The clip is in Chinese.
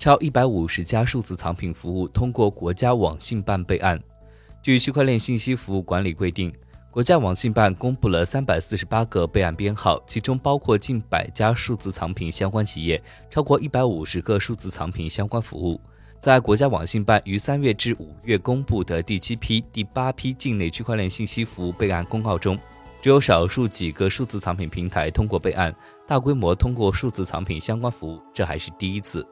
超一百五十家数字藏品服务通过国家网信办备案。据区块链信息服务管理规定国家网信办公布了三百四十八个备案编号其中包括近百家数字藏品相关企业超过一百五十个数字藏品相关服务。在国家网信办于三月至五月公布的第七批第八批境内区块链信息服务备案公告中只有少数几个数字藏品平台通过备案大规模通过数字藏品相关服务这还是第一次。